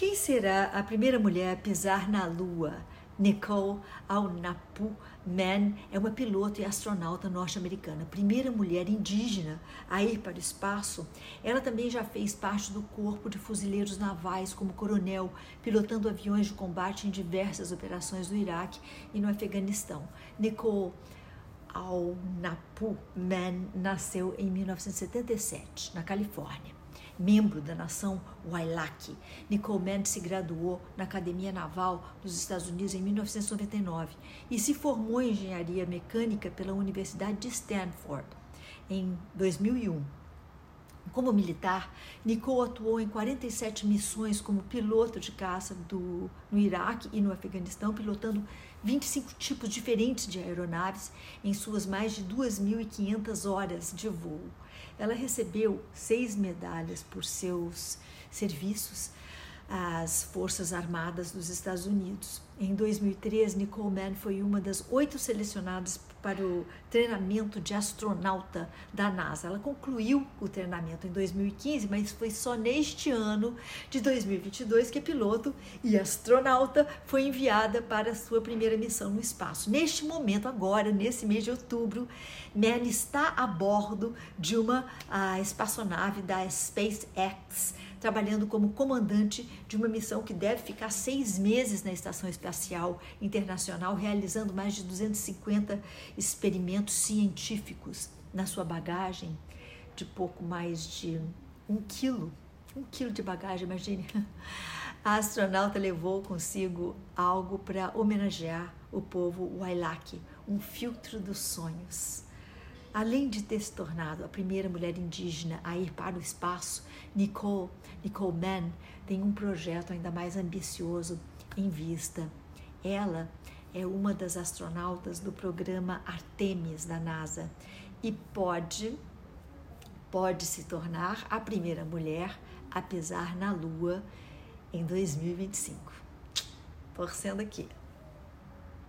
Quem será a primeira mulher a pisar na Lua? Nicole Alnapu Mann é uma piloto e astronauta norte-americana, primeira mulher indígena a ir para o espaço. Ela também já fez parte do corpo de fuzileiros navais como coronel, pilotando aviões de combate em diversas operações no Iraque e no Afeganistão. Nicole Alnapu Mann nasceu em 1977, na Califórnia membro da nação Wailaki. Nicole se graduou na Academia Naval dos Estados Unidos em 1999 e se formou em engenharia mecânica pela Universidade de Stanford em 2001. Como militar, Nicole atuou em 47 missões como piloto de caça do, no Iraque e no Afeganistão, pilotando 25 tipos diferentes de aeronaves em suas mais de 2.500 horas de voo. Ela recebeu seis medalhas por seus serviços às Forças Armadas dos Estados Unidos. Em 2003, Nicole Mann foi uma das oito selecionadas para o treinamento de astronauta da NASA. Ela concluiu o treinamento em 2015, mas foi só neste ano de 2022 que a piloto e astronauta foi enviada para a sua primeira missão no espaço. Neste momento, agora, nesse mês de outubro, Mann está a bordo de uma espaçonave da SpaceX trabalhando como comandante de uma missão que deve ficar seis meses na Estação Espacial Internacional, realizando mais de 250 experimentos científicos na sua bagagem de pouco mais de um quilo. Um quilo de bagagem, imagine. A astronauta levou consigo algo para homenagear o povo Wailaki, um filtro dos sonhos. Além de ter se tornado a primeira mulher indígena a ir para o espaço, Nicole, Nicole Mann tem um projeto ainda mais ambicioso em vista. Ela é uma das astronautas do programa Artemis da NASA e pode pode se tornar a primeira mulher a pisar na Lua em 2025. Torcendo aqui.